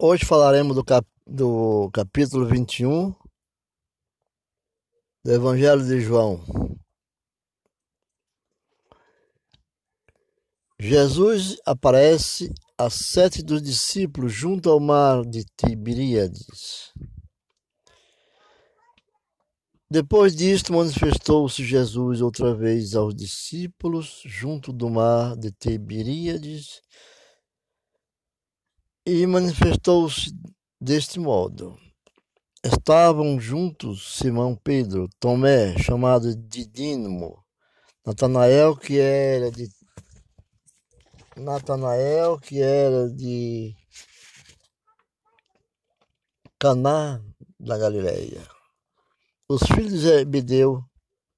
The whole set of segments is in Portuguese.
Hoje falaremos do, cap do capítulo 21 do Evangelho de João. Jesus aparece a sete dos discípulos junto ao mar de Tiberíades. Depois disto, manifestou-se Jesus outra vez aos discípulos junto do mar de Tiberíades e manifestou-se deste modo. Estavam juntos Simão Pedro, Tomé, chamado de Dínamo, Natanael, que era de Natanael, que era de Caná da Galileia, os filhos de Zebedeu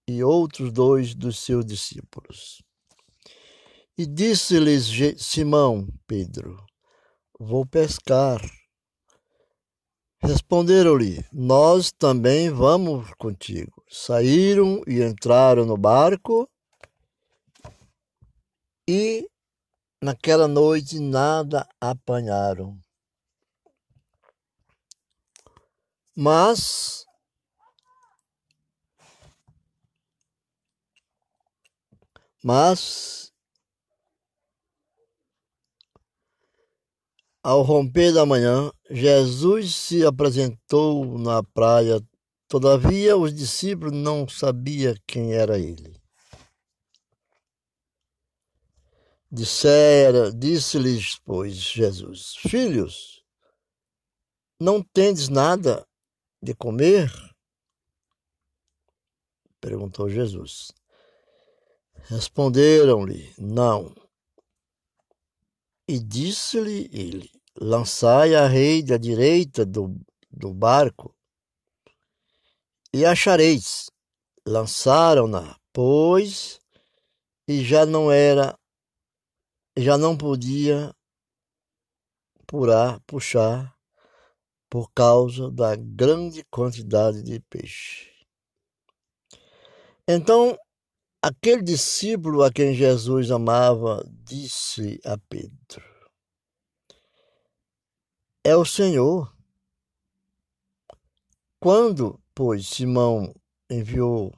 e outros dois dos seus discípulos. E disse-lhes Simão Pedro: Vou pescar. Responderam-lhe: Nós também vamos contigo. Saíram e entraram no barco, e naquela noite nada apanharam. Mas mas Ao romper da manhã, Jesus se apresentou na praia. Todavia, os discípulos não sabiam quem era ele. Dissera, disse-lhes, pois, Jesus: Filhos, não tendes nada de comer? Perguntou Jesus. Responderam-lhe: Não. E disse-lhe ele: Lançai a rede à direita do, do barco, e achareis. Lançaram-na, pois, e já não era, já não podia purar, puxar, por causa da grande quantidade de peixe. Então Aquele discípulo a quem Jesus amava disse a Pedro: É o Senhor. Quando, pois, Simão enviou,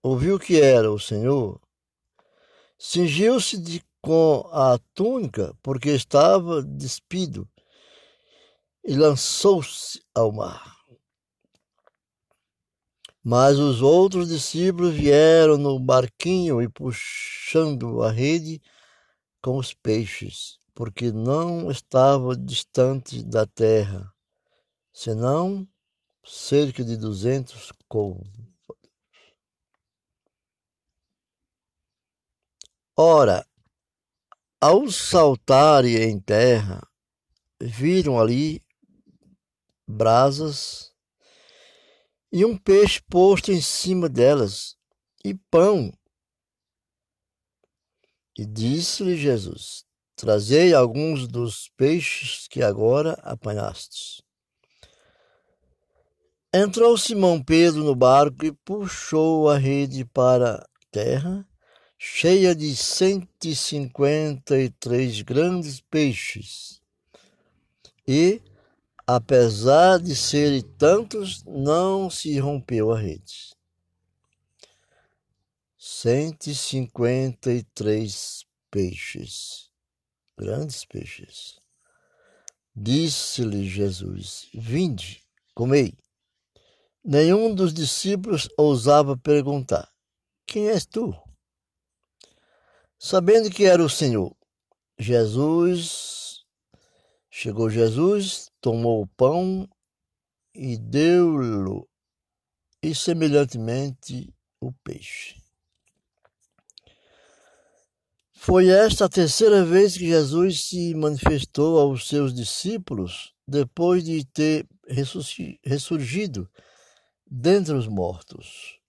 ouviu que era o Senhor, cingiu-se com a túnica, porque estava despido, e lançou-se ao mar. Mas os outros discípulos vieram no barquinho e puxando a rede com os peixes, porque não estava distante da terra, senão cerca de duzentos côvados. Ora, ao saltarem em terra, viram ali brasas e um peixe posto em cima delas, e pão. E disse-lhe Jesus: Trazei alguns dos peixes que agora apanhastes. Entrou Simão Pedro no barco e puxou a rede para a terra, cheia de cento e cinquenta e três grandes peixes. E apesar de serem tantos, não se rompeu a rede. 153 peixes, grandes peixes. Disse-lhe Jesus: Vinde, comei. Nenhum dos discípulos ousava perguntar: Quem és tu? Sabendo que era o Senhor, Jesus, chegou Jesus, tomou o pão e deu-lhe, e semelhantemente o peixe. Foi esta a terceira vez que Jesus se manifestou aos seus discípulos depois de ter ressurgido dentre os mortos.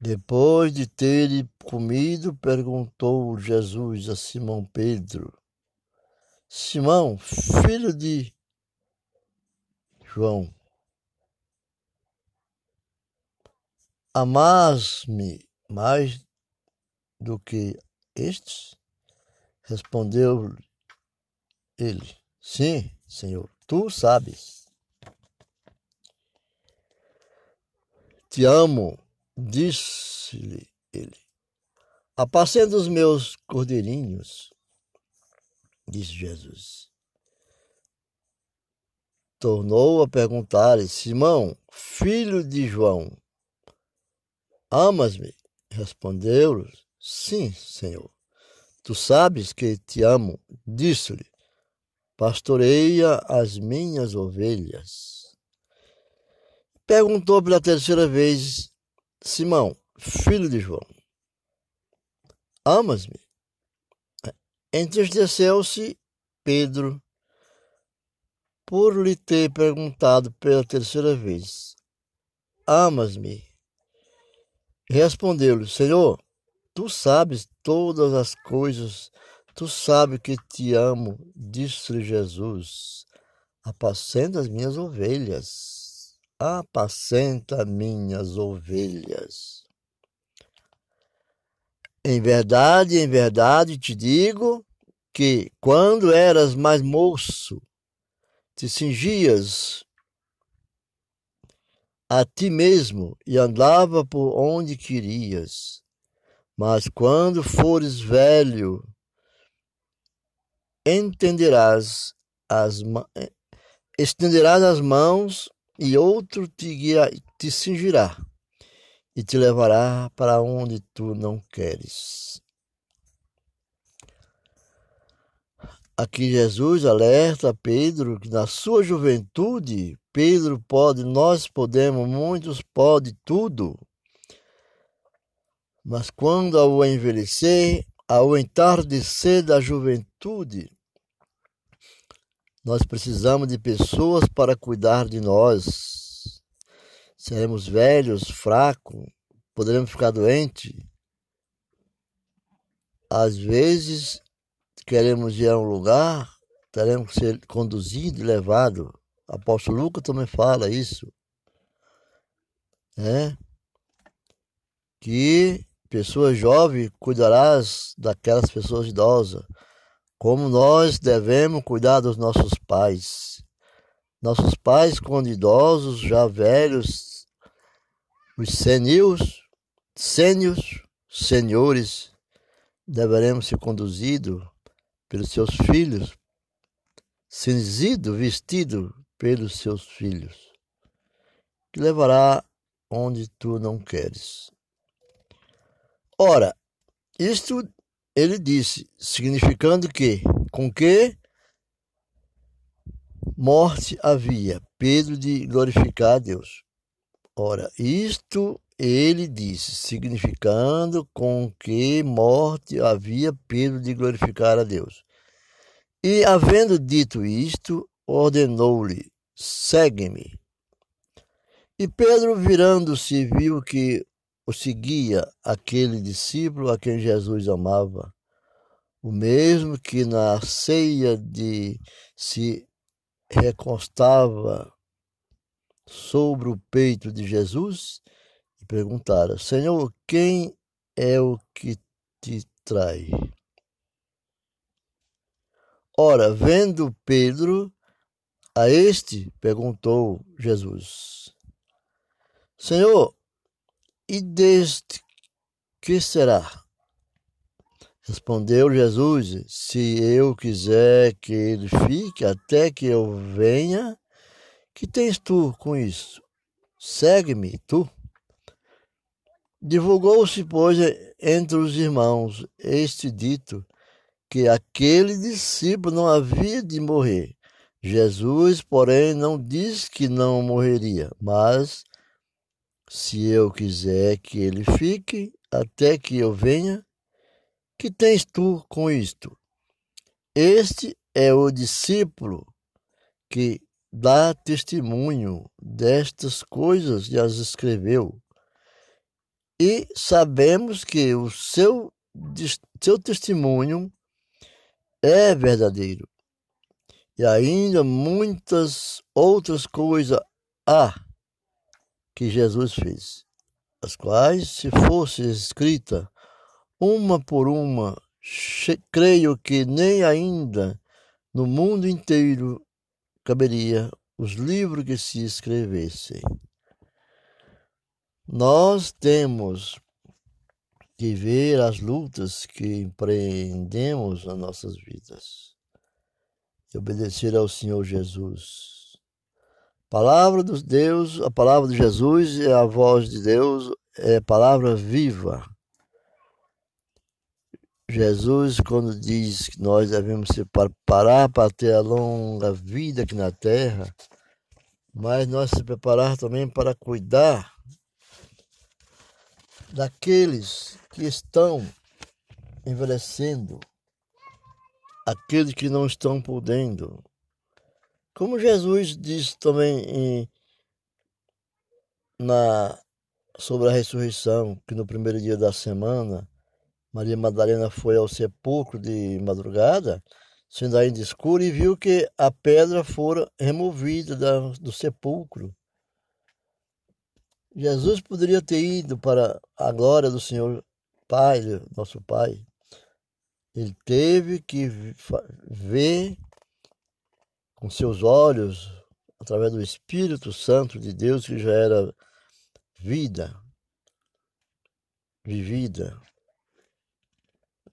Depois de ter comido, perguntou Jesus a Simão Pedro: Simão, filho de João, amás-me mais do que estes? Respondeu Ele: Sim, Senhor, tu sabes. Te amo, disse-lhe ele. Apacenta os meus cordeirinhos, disse Jesus. Tornou a perguntar-lhe: Simão, filho de João, amas-me? Respondeu-lhe: Sim, Senhor. Tu sabes que te amo. Disse-lhe: Pastoreia as minhas ovelhas. Perguntou pela terceira vez: Simão, filho de João, amas-me? Entristeceu-se Pedro por lhe ter perguntado pela terceira vez: Amas-me? Respondeu-lhe: Senhor, tu sabes todas as coisas, tu sabes que te amo, disse-lhe Jesus. Apacenta as minhas ovelhas, apacenta minhas ovelhas. Em verdade, em verdade te digo que quando eras mais moço, te cingias a ti mesmo e andava por onde querias. Mas quando fores velho, entenderás as estenderás as mãos e outro te, guia, te cingirá e te levará para onde tu não queres. Aqui Jesus alerta Pedro que na sua juventude, Pedro pode, nós podemos, muitos podem tudo. Mas quando ao envelhecer, ao entardecer da juventude, nós precisamos de pessoas para cuidar de nós. Seremos velhos, fracos, poderemos ficar doentes. Às vezes queremos ir a um lugar, teremos que ser conduzido e levado. Apóstolo Lucas também fala isso. É? Que pessoas jovens cuidarás daquelas pessoas idosas, como nós devemos cuidar dos nossos pais. Nossos pais, quando idosos, já velhos, os senios, sênios, senhores, deveremos ser conduzidos pelos seus filhos, cinzido, vestido pelos seus filhos, que levará onde tu não queres. Ora, isto ele disse, significando que, com que morte havia Pedro de glorificar a Deus. Ora, isto ele disse, significando com que morte havia Pedro de glorificar a Deus. E, havendo dito isto, ordenou-lhe: segue-me. E Pedro, virando-se, viu que o seguia aquele discípulo a quem Jesus amava, o mesmo que na ceia de se recostava sobre o peito de Jesus e perguntara: Senhor, quem é o que te trai? Ora, vendo Pedro, a este perguntou Jesus: Senhor, e deste que será? Respondeu Jesus: Se eu quiser que ele fique até que eu venha, que tens tu com isso? Segue-me, tu. Divulgou-se, pois, entre os irmãos este dito que aquele discípulo não havia de morrer. Jesus, porém, não disse que não morreria, mas se eu quiser que ele fique até que eu venha, que tens tu com isto? Este é o discípulo que dá testemunho destas coisas e as escreveu e sabemos que o seu, seu testemunho é verdadeiro. E ainda muitas outras coisas há que Jesus fez, as quais, se fosse escrita uma por uma, creio que nem ainda no mundo inteiro caberia os livros que se escrevessem. Nós temos que ver as lutas que empreendemos nas nossas vidas e obedecer ao Senhor Jesus. Palavra dos Deus, a palavra de Jesus é a voz de Deus, é palavra viva. Jesus, quando diz que nós devemos se preparar para ter a longa vida aqui na terra, mas nós se preparar também para cuidar daqueles que estão envelhecendo, aqueles que não estão podendo. Como Jesus disse também em, na, sobre a ressurreição, que no primeiro dia da semana, Maria Madalena foi ao sepulcro de madrugada, sendo ainda escuro, e viu que a pedra fora removida da, do sepulcro. Jesus poderia ter ido para a glória do Senhor Pai, nosso Pai. Ele teve que ver com seus olhos, através do Espírito Santo de Deus, que já era vida vivida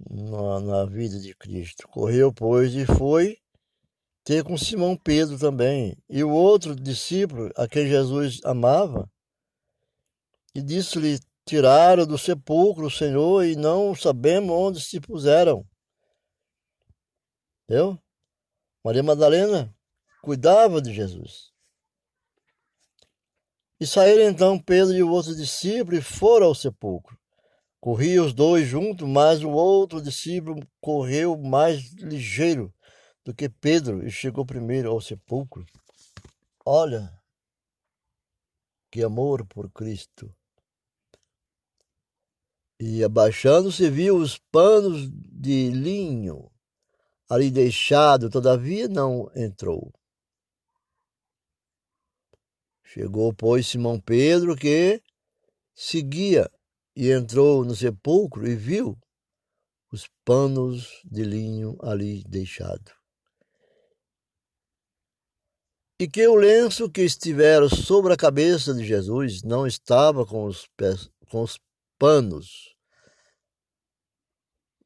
na, na vida de Cristo. Correu, pois, e foi ter com Simão Pedro também, e o outro discípulo a quem Jesus amava, e disse-lhe: Tiraram do sepulcro o Senhor e não sabemos onde se puseram. Entendeu? Maria Madalena cuidava de Jesus. E saíram então Pedro e o outro discípulo e foram ao sepulcro. Corriam os dois juntos, mas o outro discípulo correu mais ligeiro do que Pedro e chegou primeiro ao sepulcro. Olha que amor por Cristo! E abaixando-se viu os panos de linho ali deixado, todavia não entrou. Chegou, pois, Simão Pedro, que seguia, e entrou no sepulcro e viu os panos de linho ali deixado. E que o lenço que estivera sobre a cabeça de Jesus não estava com os, com os panos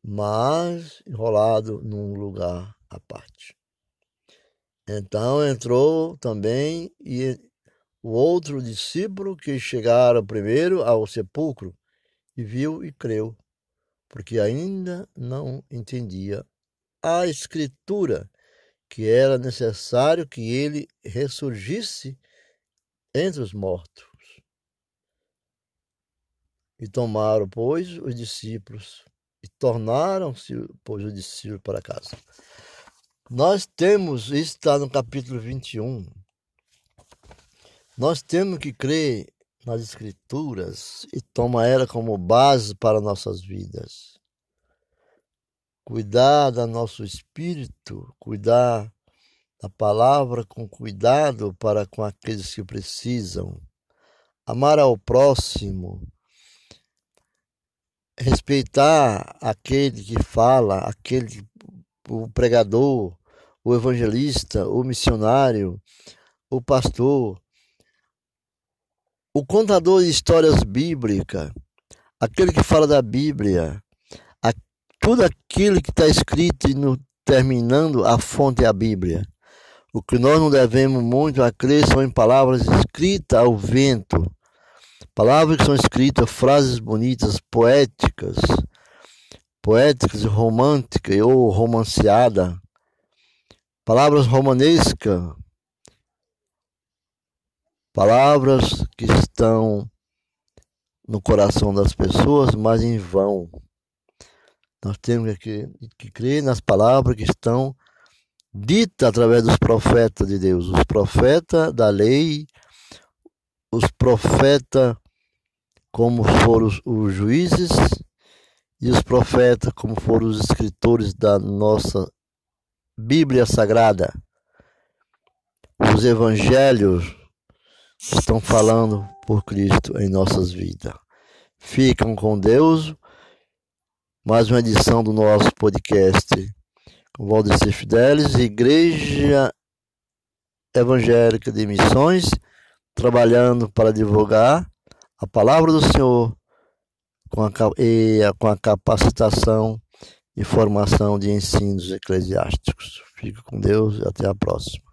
mas enrolado num lugar à parte. Então entrou também e o outro discípulo que chegara primeiro ao sepulcro e viu e creu, porque ainda não entendia a escritura que era necessário que ele ressurgisse entre os mortos. E tomaram, pois, os discípulos e tornaram-se, pois, o discípulo para casa. Nós temos, isso está no capítulo 21, nós temos que crer nas Escrituras e tomar ela como base para nossas vidas. Cuidar do nosso espírito, cuidar da palavra com cuidado para com aqueles que precisam. Amar ao próximo, respeitar aquele que fala, aquele o pregador, o evangelista, o missionário, o pastor, o contador de histórias bíblicas, aquele que fala da Bíblia, a, tudo aquilo que está escrito e no, terminando a fonte é a Bíblia. O que nós não devemos muito a crer são em palavras escritas ao vento, Palavras que são escritas, frases bonitas, poéticas, poéticas e românticas ou romanceada, palavras romanescas, palavras que estão no coração das pessoas, mas em vão. Nós temos que, que crer nas palavras que estão ditas através dos profetas de Deus, os profetas da lei, os profetas como foram os juízes e os profetas, como foram os escritores da nossa Bíblia Sagrada. Os evangelhos estão falando por Cristo em nossas vidas. Ficam com Deus. Mais uma edição do nosso podcast com Valdecir Fidelis, Igreja Evangélica de Missões, trabalhando para divulgar a palavra do Senhor com a, e com a capacitação e formação de ensinos eclesiásticos. Fique com Deus e até a próxima.